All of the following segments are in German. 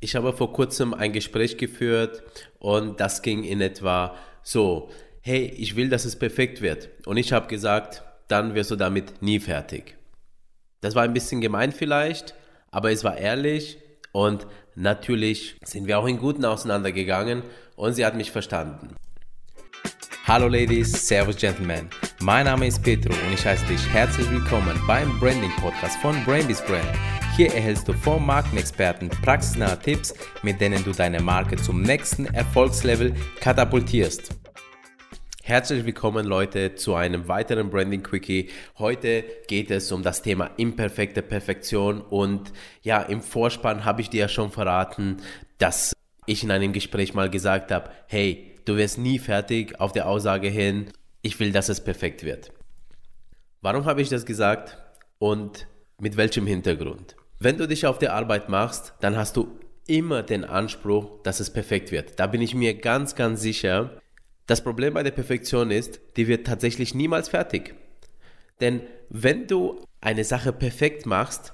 Ich habe vor kurzem ein Gespräch geführt und das ging in etwa so, hey, ich will, dass es perfekt wird. Und ich habe gesagt, dann wirst du damit nie fertig. Das war ein bisschen gemein vielleicht, aber es war ehrlich und natürlich sind wir auch in Guten auseinandergegangen und sie hat mich verstanden. Hallo Ladies, Servus Gentlemen. Mein Name ist Petro und ich heiße dich herzlich willkommen beim Branding Podcast von Brainbees Brand. Hier erhältst du vom Markenexperten praxisnahe Tipps, mit denen du deine Marke zum nächsten Erfolgslevel katapultierst. Herzlich willkommen Leute zu einem weiteren Branding Quickie. Heute geht es um das Thema imperfekte Perfektion und ja, im Vorspann habe ich dir ja schon verraten, dass ich in einem Gespräch mal gesagt habe, hey, du wirst nie fertig auf der Aussage hin, ich will, dass es perfekt wird. Warum habe ich das gesagt und mit welchem Hintergrund? Wenn du dich auf der Arbeit machst, dann hast du immer den Anspruch, dass es perfekt wird. Da bin ich mir ganz, ganz sicher. Das Problem bei der Perfektion ist, die wird tatsächlich niemals fertig. Denn wenn du eine Sache perfekt machst,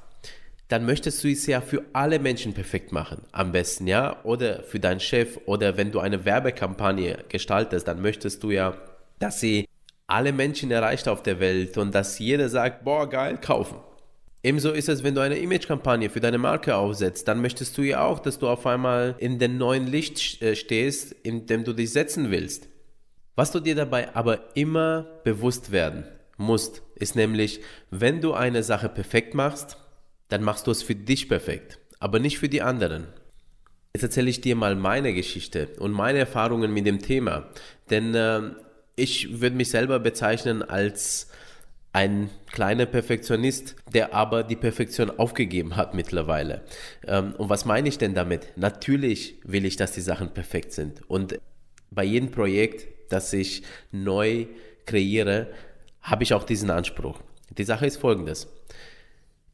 dann möchtest du es ja für alle Menschen perfekt machen. Am besten, ja? Oder für deinen Chef. Oder wenn du eine Werbekampagne gestaltest, dann möchtest du ja, dass sie alle Menschen erreicht auf der Welt und dass jeder sagt, boah, geil, kaufen. Ebenso ist es, wenn du eine Imagekampagne für deine Marke aufsetzt, dann möchtest du ja auch, dass du auf einmal in dem neuen Licht äh, stehst, in dem du dich setzen willst. Was du dir dabei aber immer bewusst werden musst, ist nämlich, wenn du eine Sache perfekt machst, dann machst du es für dich perfekt, aber nicht für die anderen. Jetzt erzähle ich dir mal meine Geschichte und meine Erfahrungen mit dem Thema, denn äh, ich würde mich selber bezeichnen als ein kleiner Perfektionist, der aber die Perfektion aufgegeben hat mittlerweile. Ähm, und was meine ich denn damit? Natürlich will ich, dass die Sachen perfekt sind. Und bei jedem Projekt, das ich neu kreiere, habe ich auch diesen Anspruch. Die Sache ist folgendes.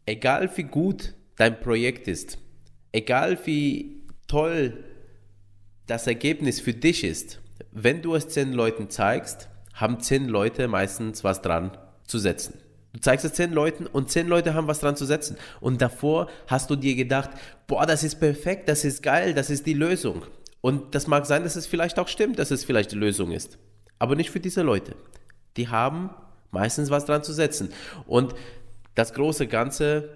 Egal wie gut dein Projekt ist, egal wie toll das Ergebnis für dich ist, wenn du es zehn Leuten zeigst, haben zehn Leute meistens was dran zu setzen. Du zeigst es zehn Leuten und zehn Leute haben was dran zu setzen. Und davor hast du dir gedacht, boah, das ist perfekt, das ist geil, das ist die Lösung. Und das mag sein, dass es vielleicht auch stimmt, dass es vielleicht die Lösung ist. Aber nicht für diese Leute. Die haben meistens was dran zu setzen. Und das große Ganze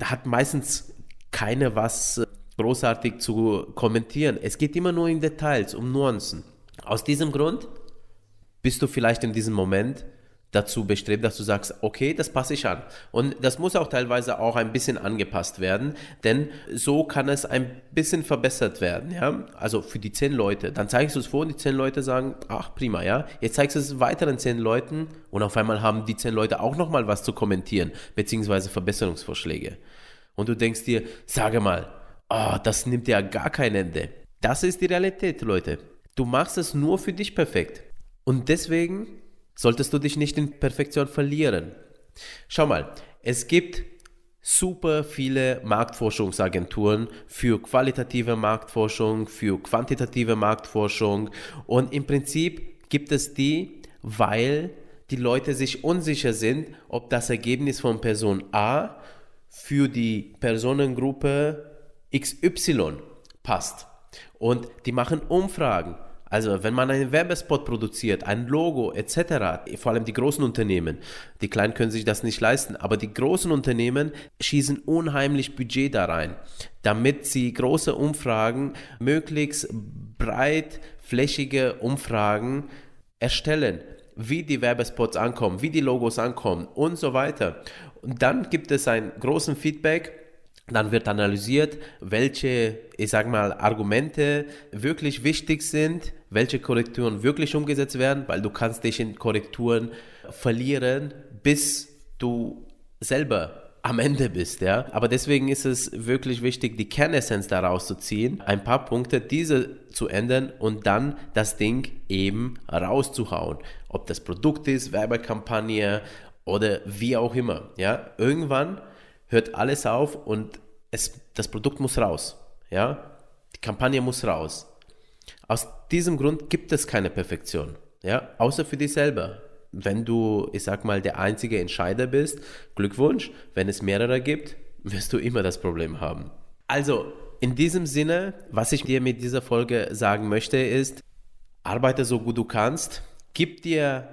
hat meistens keine was großartig zu kommentieren. Es geht immer nur in Details, um Nuancen. Aus diesem Grund bist du vielleicht in diesem Moment dazu bestrebt, dass du sagst, okay, das passe ich an. Und das muss auch teilweise auch ein bisschen angepasst werden, denn so kann es ein bisschen verbessert werden, ja. Also für die zehn Leute. Dann zeigst du es vor und die zehn Leute sagen, ach prima, ja. Jetzt zeigst du es weiteren zehn Leuten und auf einmal haben die zehn Leute auch nochmal was zu kommentieren, beziehungsweise Verbesserungsvorschläge. Und du denkst dir, sage mal, oh, das nimmt ja gar kein Ende. Das ist die Realität, Leute. Du machst es nur für dich perfekt. Und deswegen solltest du dich nicht in Perfektion verlieren. Schau mal, es gibt super viele Marktforschungsagenturen für qualitative Marktforschung, für quantitative Marktforschung und im Prinzip gibt es die, weil die Leute sich unsicher sind, ob das Ergebnis von Person A für die Personengruppe XY passt. Und die machen Umfragen also wenn man einen Werbespot produziert, ein Logo etc., vor allem die großen Unternehmen, die kleinen können sich das nicht leisten, aber die großen Unternehmen schießen unheimlich Budget da rein, damit sie große Umfragen, möglichst breitflächige Umfragen erstellen, wie die Werbespots ankommen, wie die Logos ankommen und so weiter. Und dann gibt es einen großen Feedback dann wird analysiert, welche, ich sag mal, Argumente wirklich wichtig sind, welche Korrekturen wirklich umgesetzt werden, weil du kannst dich in Korrekturen verlieren, bis du selber am Ende bist, ja. Aber deswegen ist es wirklich wichtig, die Kernessenz daraus zu ziehen, ein paar Punkte, diese zu ändern und dann das Ding eben rauszuhauen. Ob das Produkt ist, Werbekampagne oder wie auch immer, ja. Irgendwann hört alles auf und es, das Produkt muss raus. Ja? Die Kampagne muss raus. Aus diesem Grund gibt es keine Perfektion. Ja? Außer für dich selber. Wenn du, ich sag mal, der einzige Entscheider bist, Glückwunsch. Wenn es mehrere gibt, wirst du immer das Problem haben. Also, in diesem Sinne, was ich dir mit dieser Folge sagen möchte, ist, arbeite so gut du kannst, gib dir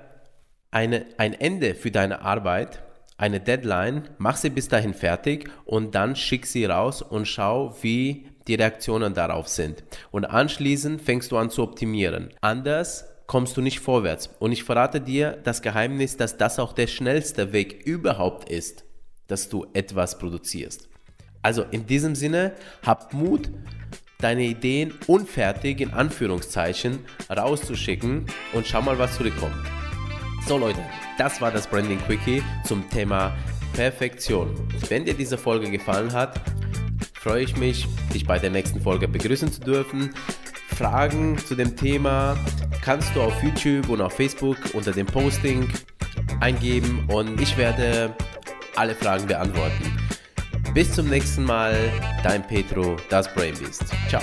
eine, ein Ende für deine Arbeit, eine Deadline, mach sie bis dahin fertig und dann schick sie raus und schau, wie die Reaktionen darauf sind. Und anschließend fängst du an zu optimieren. Anders kommst du nicht vorwärts. Und ich verrate dir das Geheimnis, dass das auch der schnellste Weg überhaupt ist, dass du etwas produzierst. Also in diesem Sinne, hab Mut, deine Ideen unfertig in Anführungszeichen rauszuschicken und schau mal, was zurückkommt. So Leute, das war das Branding Quickie zum Thema Perfektion. Wenn dir diese Folge gefallen hat, freue ich mich, dich bei der nächsten Folge begrüßen zu dürfen. Fragen zu dem Thema kannst du auf YouTube und auf Facebook unter dem Posting eingeben und ich werde alle Fragen beantworten. Bis zum nächsten Mal, dein Petro, das Brain Beast. Ciao.